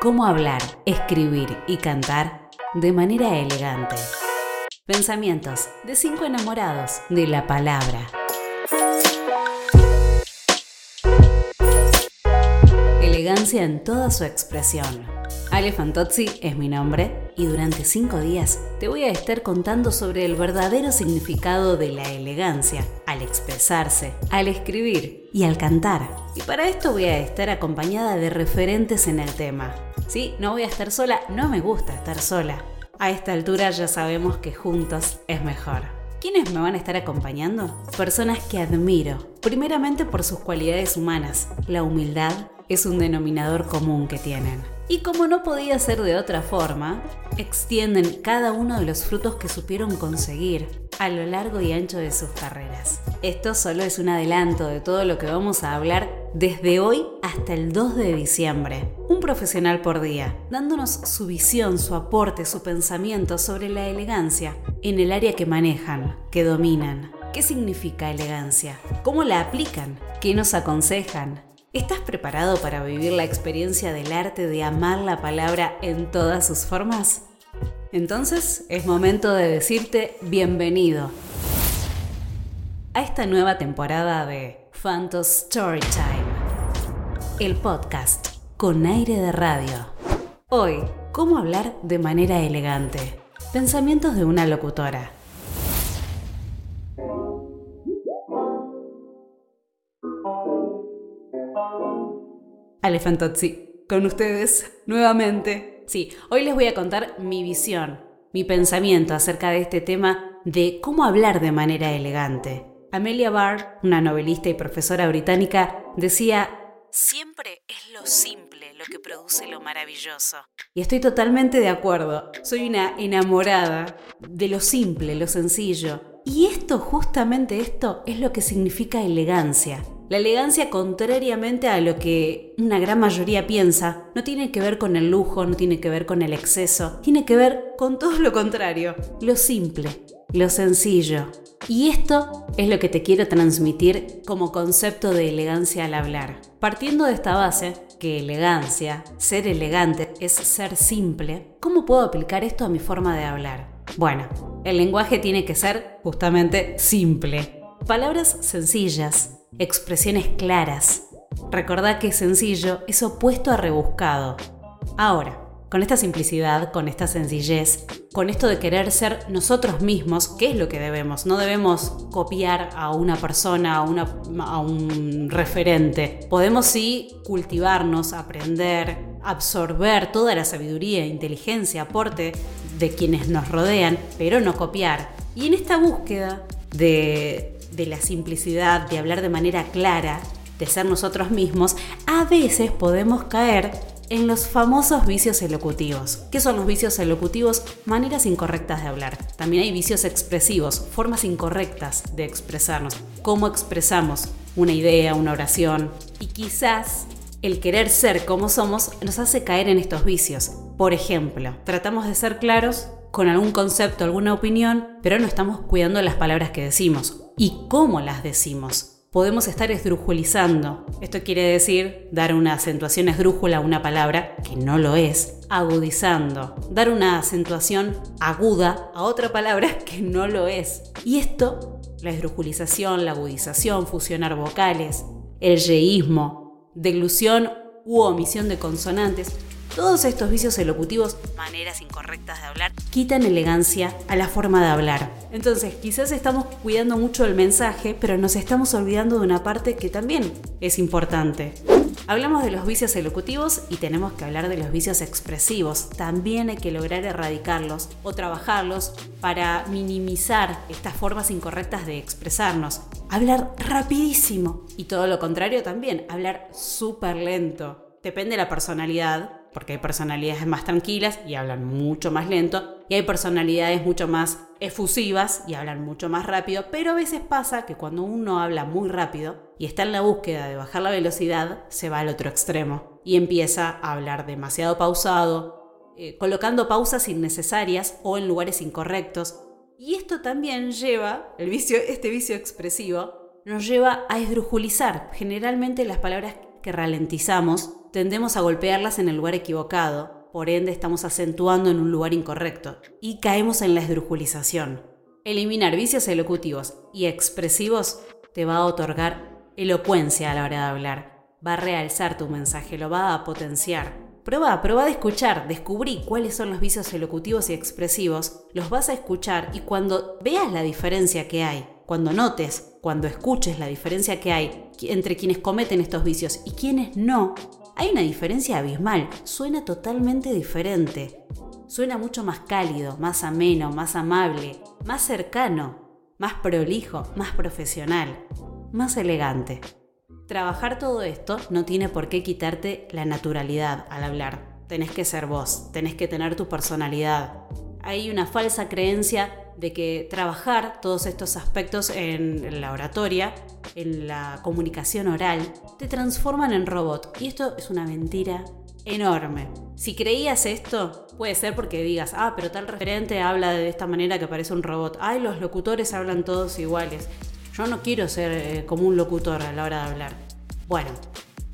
Cómo hablar, escribir y cantar de manera elegante. Pensamientos de cinco enamorados de la palabra. Elegancia en toda su expresión. Ale Fantozzi es mi nombre y durante cinco días te voy a estar contando sobre el verdadero significado de la elegancia al expresarse, al escribir y al cantar. Y para esto voy a estar acompañada de referentes en el tema. Sí, no voy a estar sola, no me gusta estar sola. A esta altura ya sabemos que juntos es mejor. ¿Quiénes me van a estar acompañando? Personas que admiro, primeramente por sus cualidades humanas. La humildad es un denominador común que tienen. Y como no podía ser de otra forma, extienden cada uno de los frutos que supieron conseguir a lo largo y ancho de sus carreras. Esto solo es un adelanto de todo lo que vamos a hablar desde hoy hasta el 2 de diciembre. Un profesional por día, dándonos su visión, su aporte, su pensamiento sobre la elegancia en el área que manejan, que dominan. ¿Qué significa elegancia? ¿Cómo la aplican? ¿Qué nos aconsejan? ¿Estás preparado para vivir la experiencia del arte de amar la palabra en todas sus formas? Entonces es momento de decirte bienvenido a esta nueva temporada de Phantom Storytime, el podcast con aire de radio. Hoy, ¿cómo hablar de manera elegante? Pensamientos de una locutora. Alefantozzi, con ustedes nuevamente. Sí, hoy les voy a contar mi visión, mi pensamiento acerca de este tema de cómo hablar de manera elegante. Amelia Barr, una novelista y profesora británica, decía, siempre es lo simple lo que produce lo maravilloso. Y estoy totalmente de acuerdo. Soy una enamorada de lo simple, lo sencillo. Y esto, justamente esto, es lo que significa elegancia. La elegancia, contrariamente a lo que una gran mayoría piensa, no tiene que ver con el lujo, no tiene que ver con el exceso, tiene que ver con todo lo contrario, lo simple, lo sencillo. Y esto es lo que te quiero transmitir como concepto de elegancia al hablar. Partiendo de esta base, que elegancia, ser elegante, es ser simple, ¿cómo puedo aplicar esto a mi forma de hablar? Bueno, el lenguaje tiene que ser justamente simple. Palabras sencillas, expresiones claras. Recordá que sencillo es opuesto a rebuscado. Ahora, con esta simplicidad, con esta sencillez, con esto de querer ser nosotros mismos, ¿qué es lo que debemos? No debemos copiar a una persona, a, un referente. Podemos sí cultivarnos, aprender, absorber toda la sabiduría, inteligencia, aporte de quienes nos rodean, pero no copiar. Y en esta búsqueda de la simplicidad, de hablar de manera clara, de ser nosotros mismos, a veces podemos caer en los famosos vicios elocutivos. ¿Qué son los vicios elocutivos? Maneras incorrectas de hablar. También hay vicios expresivos, formas incorrectas de expresarnos. Cómo expresamos una idea, una oración. Y quizás el querer ser como somos nos hace caer en estos vicios. Por ejemplo, tratamos de ser claros con algún concepto, alguna opinión, pero no estamos cuidando las palabras que decimos y cómo las decimos. Podemos estar esdrujulizando. Esto quiere decir dar una acentuación esdrújula a una palabra que no lo es, agudizando. Dar una acentuación aguda a otra palabra que no lo es. Y esto, la esdrujulización, la agudización, fusionar vocales, el yeísmo, deglución u omisión de consonantes, todos estos vicios elocutivos, maneras incorrectas de hablar, quitan elegancia a la forma de hablar. Entonces, quizás estamos cuidando mucho el mensaje, pero nos estamos olvidando de una parte que también es importante. Hablamos de los vicios elocutivos y tenemos que hablar de los vicios expresivos. También hay que lograr erradicarlos o trabajarlos para minimizar estas formas incorrectas de expresarnos. Hablar rapidísimo y todo lo contrario también, hablar súper lento. Depende de la personalidad, porque hay personalidades más tranquilas y hablan mucho más lento, y hay personalidades mucho más efusivas y hablan mucho más rápido, pero a veces pasa que cuando uno habla muy rápido y está en la búsqueda de bajar la velocidad, se va al otro extremo y empieza a hablar demasiado pausado, eh, colocando pausas innecesarias o en lugares incorrectos. Y esto también lleva, este vicio expresivo, nos lleva a esdrujulizar. Generalmente las palabras que ralentizamos tendemos a golpearlas en el lugar equivocado, por ende estamos acentuando en un lugar incorrecto y caemos en la esdrujulización. Eliminar vicios elocutivos y expresivos te va a otorgar elocuencia a la hora de hablar, va a realzar tu mensaje, lo va a potenciar. Prueba, prueba de escuchar, descubrí cuáles son los vicios elocutivos y expresivos, los vas a escuchar y cuando veas la diferencia que hay, cuando notes, cuando escuches la diferencia que hay entre quienes cometen estos vicios y quienes no, hay una diferencia abismal, suena totalmente diferente. Suena mucho más cálido, más ameno, más amable, más cercano, más prolijo, más profesional, más elegante. Trabajar todo esto no tiene por qué quitarte la naturalidad al hablar. Tenés que ser vos, tenés que tener tu personalidad. Hay una falsa creencia de que trabajar todos estos aspectos en la oratoria, en la comunicación oral, te transforman en robot. Y esto es una mentira enorme. Si creías esto, puede ser porque digas, ah, pero tal referente habla de esta manera que parece un robot. Ay, los locutores hablan todos iguales. Yo no quiero ser eh, como un locutor a la hora de hablar. Bueno,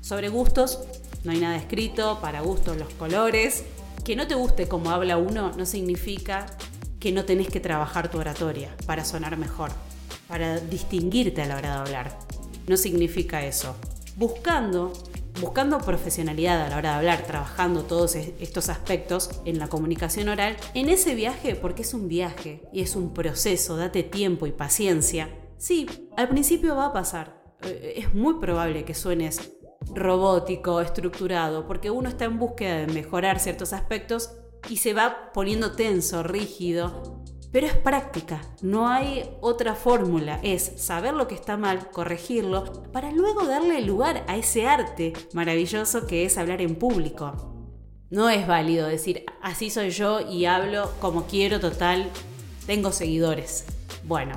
sobre gustos, no hay nada escrito, para gustos los colores. Que no te guste como habla uno no significa que no tenés que trabajar tu oratoria para sonar mejor, para distinguirte a la hora de hablar. No significa eso. Buscando, buscando profesionalidad a la hora de hablar, trabajando todos estos aspectos en la comunicación oral, en ese viaje, porque es un viaje y es un proceso, date tiempo y paciencia, Sí, al principio va a pasar. Eh, es muy probable que suenes robótico, estructurado, porque uno está en búsqueda de mejorar ciertos aspectos y se va poniendo tenso, rígido. Pero es práctica, no hay otra fórmula, es saber lo que está mal, corregirlo, para luego darle lugar a ese arte maravilloso que es hablar en público. No es válido decir, así soy yo y hablo como quiero, total, tengo seguidores. Bueno,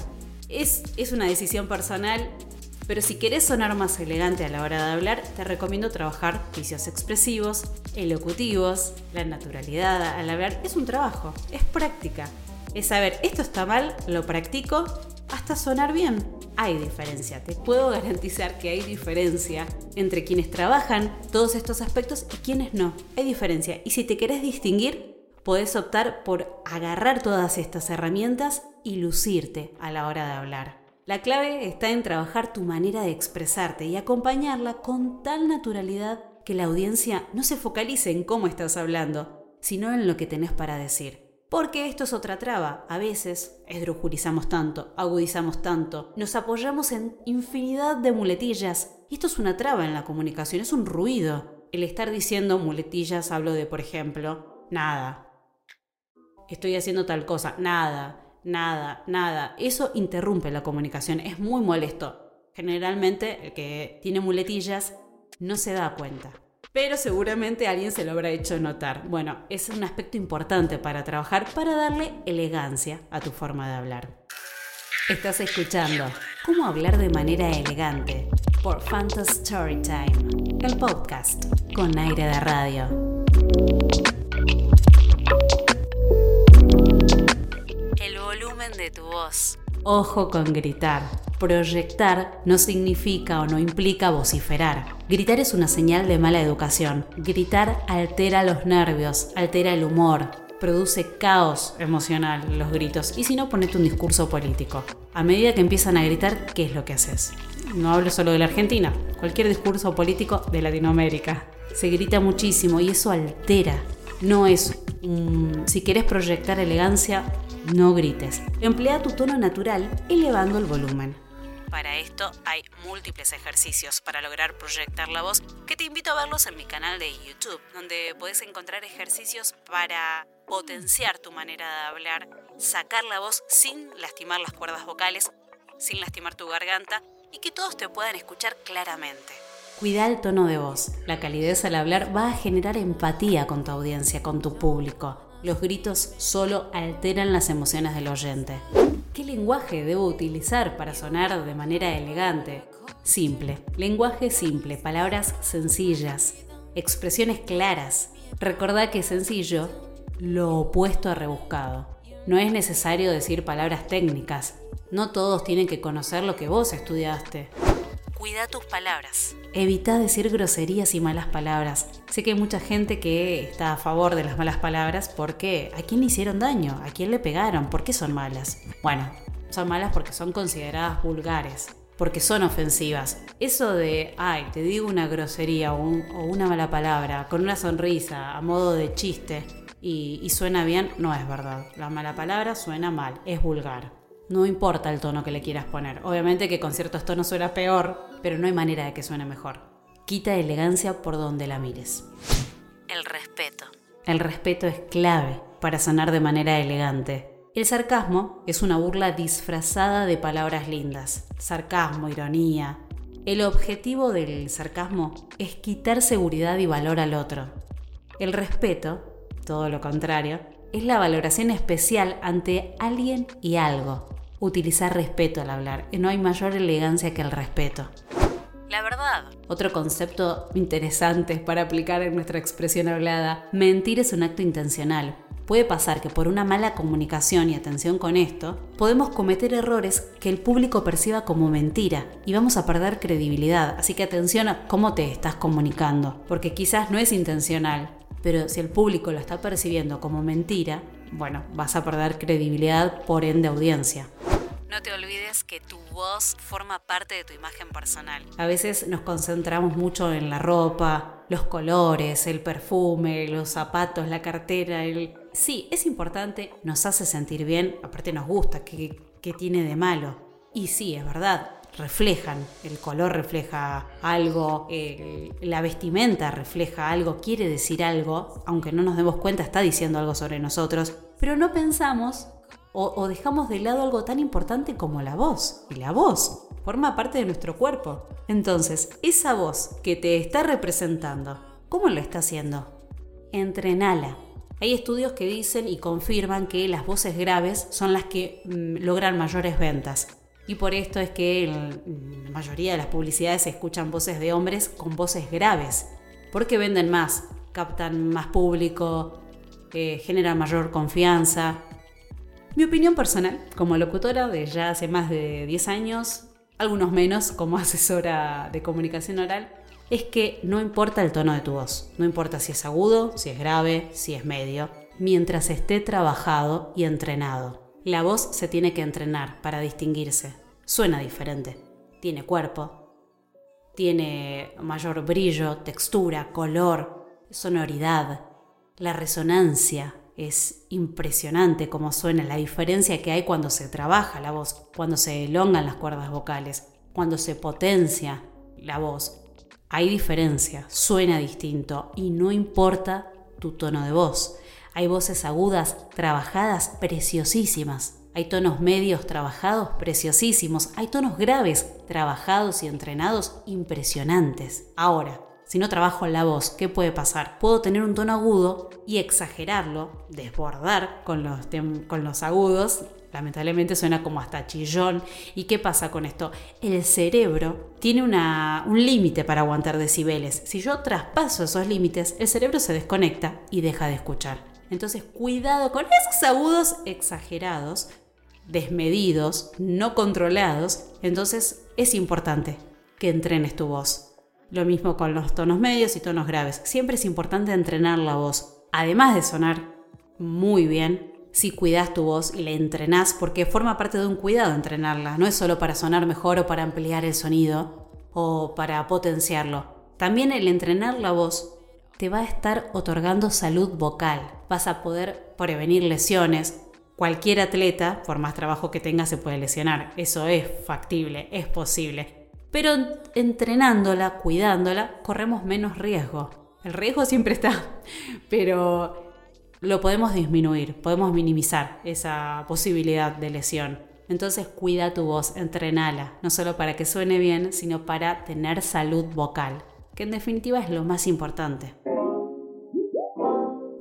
es, una decisión personal, pero si querés sonar más elegante a la hora de hablar, te recomiendo trabajar vicios expresivos, elocutivos, la naturalidad al hablar. Es un trabajo, es práctica. Es saber, esto está mal, lo practico hasta sonar bien. Hay diferencia, te puedo garantizar que hay diferencia entre quienes trabajan todos estos aspectos y quienes no. Hay diferencia. Y si te querés distinguir, podés optar por agarrar todas estas herramientas y lucirte a la hora de hablar. La clave está en trabajar tu manera de expresarte y acompañarla con tal naturalidad que la audiencia no se focalice en cómo estás hablando, sino en lo que tenés para decir. Porque esto es otra traba. A veces esdrujulizamos tanto, agudizamos tanto, nos apoyamos en infinidad de muletillas. Y esto es una traba en la comunicación, es un ruido. El estar diciendo muletillas, hablo de, por ejemplo, nada, estoy haciendo tal cosa, nada, nada, nada. Eso interrumpe la comunicación, es muy molesto. Generalmente el que tiene muletillas no se da cuenta. Pero seguramente alguien se lo habrá hecho notar. Bueno, es un aspecto importante para trabajar, para darle elegancia a tu forma de hablar. Estás escuchando Cómo hablar de manera elegante por Fantasy Storytime, el podcast con aire de radio. De tu voz. Ojo con gritar. Proyectar no significa o no implica vociferar. Gritar es una señal de mala educación. Gritar altera los nervios, altera el humor, produce caos emocional los gritos. Y si no, ponete un discurso político. A medida que empiezan a gritar, ¿qué es lo que haces? No hablo solo de la Argentina, cualquier discurso político de Latinoamérica. Se grita muchísimo y eso altera. No es si querés proyectar elegancia, no grites. Emplea tu tono natural elevando el volumen. Para esto hay múltiples ejercicios para lograr proyectar la voz que te invito a verlos en mi canal de YouTube, donde puedes encontrar ejercicios para potenciar tu manera de hablar, sacar la voz sin lastimar las cuerdas vocales, sin lastimar tu garganta y que todos te puedan escuchar claramente. Cuida el tono de voz. La calidez al hablar va a generar empatía con tu audiencia, con tu público los gritos solo alteran las emociones del oyente. ¿Qué lenguaje debo utilizar para sonar de manera elegante? Simple. Lenguaje simple, palabras sencillas, expresiones claras. Recordá que sencillo, lo opuesto a rebuscado. No es necesario decir palabras técnicas. No todos tienen que conocer lo que vos estudiaste Cuida tus palabras. Evita decir groserías y malas palabras. Sé que hay mucha gente que está a favor de las malas palabras porque ¿a quién le hicieron daño? ¿A quién le pegaron? ¿Por qué son malas? Bueno, son malas porque son consideradas vulgares, porque son ofensivas. Eso de, ay, te digo una grosería o, una mala palabra con una sonrisa a modo de chiste y, y suena bien, no es verdad. La mala palabra suena mal, es vulgar. No importa el tono que le quieras poner. Obviamente que con ciertos tonos suena peor, pero no hay manera de que suene mejor. Quita elegancia por donde la mires. El respeto. El respeto es clave para sonar de manera elegante. El sarcasmo es una burla disfrazada de palabras lindas. Sarcasmo, ironía. El objetivo del sarcasmo es quitar seguridad y valor al otro. El respeto, todo lo contrario, es la valoración especial ante alguien y algo. Utilizar respeto al hablar. No hay mayor elegancia que el respeto. La verdad. Otro concepto interesante para aplicar en nuestra expresión hablada. Mentir es un acto intencional. Puede pasar que por una mala comunicación y atención con esto, podemos cometer errores que el público perciba como mentira y vamos a perder credibilidad. Así que atención a cómo te estás comunicando, porque quizás no es intencional, pero si el público lo está percibiendo como mentira, bueno, vas a perder credibilidad, por ende audiencia. No te olvides que tu voz forma parte de tu imagen personal. A veces nos concentramos mucho en la ropa, los colores, el perfume, los zapatos, la cartera. El... Sí, es importante, nos hace sentir bien, aparte nos gusta, ¿qué, qué tiene de malo? Y sí, es verdad, reflejan, el color refleja algo, la vestimenta refleja algo, quiere decir algo, aunque no nos demos cuenta está diciendo algo sobre nosotros, pero no pensamos o, dejamos de lado algo tan importante como la voz. Y la voz forma parte de nuestro cuerpo. Entonces, esa voz que te está representando, ¿cómo lo está haciendo? Entrenala. Hay estudios que dicen y confirman que las voces graves son las que mm, logran mayores ventas. Y por esto es que la mayoría de las publicidades escuchan voces de hombres con voces graves, porque venden más, captan más público, eh, generan mayor confianza. Mi opinión personal, como locutora de ya hace más de 10 años, algunos menos como asesora de comunicación oral, es que no importa el tono de tu voz, no importa si es agudo, si es grave, si es medio, mientras esté trabajado y entrenado. La voz se tiene que entrenar para distinguirse. Suena diferente. Tiene cuerpo. Tiene mayor brillo, textura, color, sonoridad. La resonancia es impresionante como suena, la diferencia que hay cuando se trabaja la voz, cuando se elongan las cuerdas vocales, cuando se potencia la voz. Hay diferencia, suena distinto y no importa tu tono de voz. Hay voces agudas, trabajadas, preciosísimas. Hay tonos medios trabajados, preciosísimos. Hay tonos graves, trabajados y entrenados, impresionantes. Ahora, si no trabajo la voz, ¿qué puede pasar? Puedo tener un tono agudo y exagerarlo, desbordar con los, con los agudos. Lamentablemente suena como hasta chillón. ¿Y qué pasa con esto? El cerebro tiene una, un límite para aguantar decibeles. Si yo traspaso esos límites, el cerebro se desconecta y deja de escuchar. Entonces, cuidado con esos agudos exagerados, desmedidos, no controlados. Entonces, es importante que entrenes tu voz. Lo mismo con los tonos medios y tonos graves. Siempre es importante entrenar la voz. Además de sonar muy bien, si cuidas tu voz y la entrenás, porque forma parte de un cuidado entrenarla. No es solo para sonar mejor o para ampliar el sonido o para potenciarlo. También el entrenar la voz te va a estar otorgando salud vocal. Vas a poder prevenir lesiones. Cualquier atleta, por más trabajo que tenga, se puede lesionar. Eso es factible, es posible. Pero entrenándola, cuidándola, corremos menos riesgo. El riesgo siempre está, pero lo podemos disminuir, podemos minimizar esa posibilidad de lesión. Entonces cuida tu voz, entrenala, no solo para que suene bien, sino para tener salud vocal que en definitiva es lo más importante.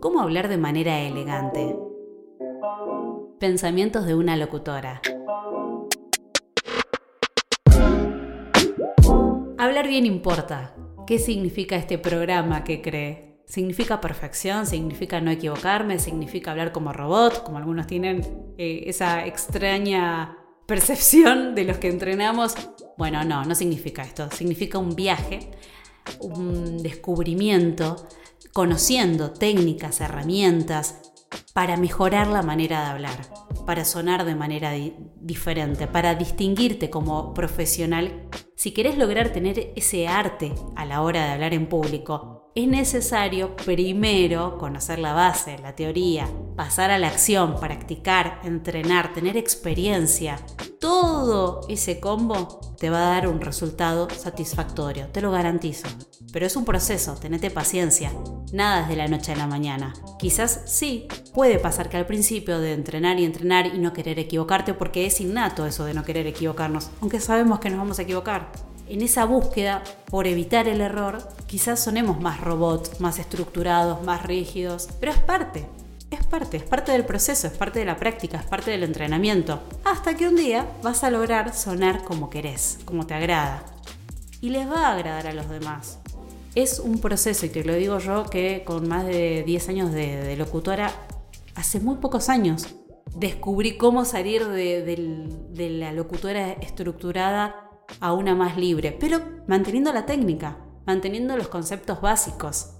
¿Cómo hablar de manera elegante? Pensamientos de una locutora. Hablar bien importa. ¿Qué significa este programa que cree? ¿Significa perfección? ¿Significa no equivocarme? ¿Significa hablar como robot? Como algunos tienen eh, esa extraña percepción de los que entrenamos, bueno, no, no significa esto, significa un viaje, un descubrimiento, conociendo técnicas, herramientas para mejorar la manera de hablar, para sonar de manera diferente, para distinguirte como profesional. Si querés lograr tener ese arte a la hora de hablar en público, es necesario primero conocer la base, la teoría, pasar a la acción, practicar, entrenar, tener experiencia. Todo ese combo te va a dar un resultado satisfactorio, te lo garantizo. Pero es un proceso, tenete paciencia. Nada es de la noche a la mañana. Quizás sí, puede pasar que al principio de entrenar y entrenar y no querer equivocarte, porque es innato eso de no querer equivocarnos, aunque sabemos que nos vamos a equivocar en esa búsqueda por evitar el error, quizás sonemos más robots, más estructurados, más rígidos, pero es parte, es parte, es parte del proceso, es parte de la práctica, es parte del entrenamiento, hasta que un día vas a lograr sonar como querés, como te agrada. Y les va a agradar a los demás. Es un proceso, y te lo digo yo que con más de 10 años de, locutora, hace muy pocos años descubrí cómo salir de la locutora estructurada a una más libre, pero manteniendo la técnica, manteniendo los conceptos básicos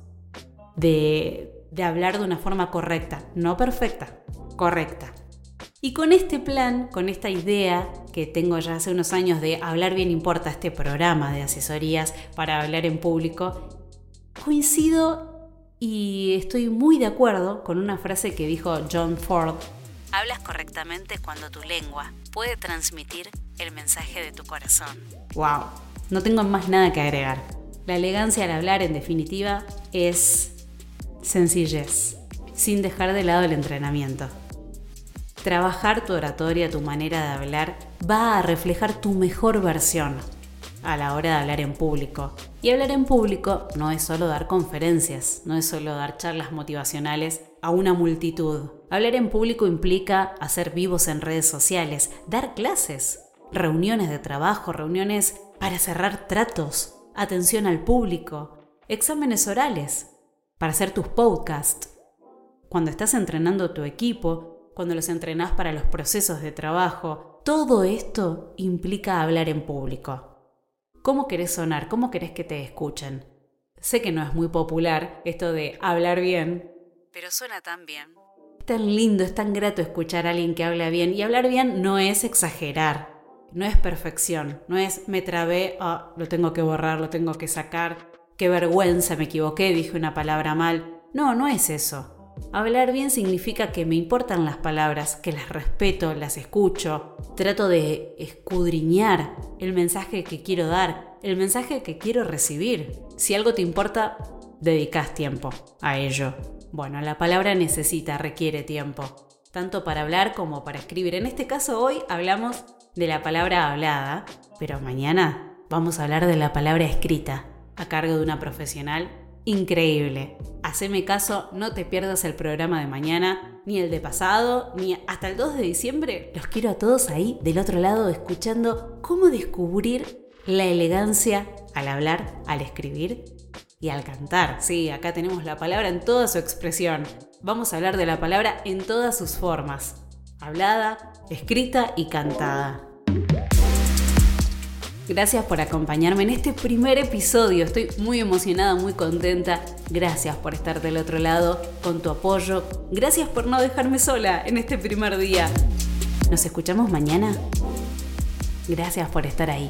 de, de hablar de una forma correcta, no perfecta, correcta. Y con este plan, con esta idea que tengo ya hace unos años de hablar bien importa, este programa de asesorías para hablar en público, coincido y estoy muy de acuerdo con una frase que dijo John Ford. Hablas correctamente cuando tu lengua puede transmitir el mensaje de tu corazón. ¡Wow! No tengo más nada que agregar. La elegancia al hablar, en definitiva, es sencillez, sin dejar de lado el entrenamiento. Trabajar tu oratoria, tu manera de hablar, va a reflejar tu mejor versión a la hora de hablar en público. Y hablar en público no es solo dar conferencias, no es solo dar charlas motivacionales a una multitud. Hablar en público implica hacer vivos en redes sociales, dar clases, reuniones de trabajo, reuniones para cerrar tratos, atención al público, exámenes orales, para hacer tus podcasts. Cuando estás entrenando tu equipo, cuando los entrenás para los procesos de trabajo, todo esto implica hablar en público. ¿Cómo querés sonar? ¿Cómo querés que te escuchen? Sé que no es muy popular esto de hablar bien, pero suena tan bien. Es tan lindo, es tan grato escuchar a alguien que habla bien y hablar bien no es exagerar, no es perfección, no es me trabé, oh, lo tengo que borrar, lo tengo que sacar, qué vergüenza, me equivoqué, dije una palabra mal. No, no es eso. Hablar bien significa que me importan las palabras, que las respeto, las escucho, trato de escudriñar el mensaje que quiero dar, el mensaje que quiero recibir. Si algo te importa, dedicas tiempo a ello. Bueno, la palabra necesita, requiere tiempo, tanto para hablar como para escribir. En este caso hoy hablamos de la palabra hablada, pero mañana vamos a hablar de la palabra escrita, a cargo de una profesional increíble. Haceme caso, no te pierdas el programa de mañana, ni el de pasado, ni hasta el 2 de diciembre. Los quiero a todos ahí del otro lado escuchando cómo descubrir la elegancia al hablar, al escribir y al cantar. Sí, acá tenemos la palabra en toda su expresión. Vamos a hablar de la palabra en todas sus formas. Hablada, escrita y cantada. Gracias por acompañarme en este primer episodio. Estoy muy emocionada, muy contenta. Gracias por estar del otro lado con tu apoyo. Gracias por no dejarme sola en este primer día. ¿Nos escuchamos mañana? Gracias por estar ahí.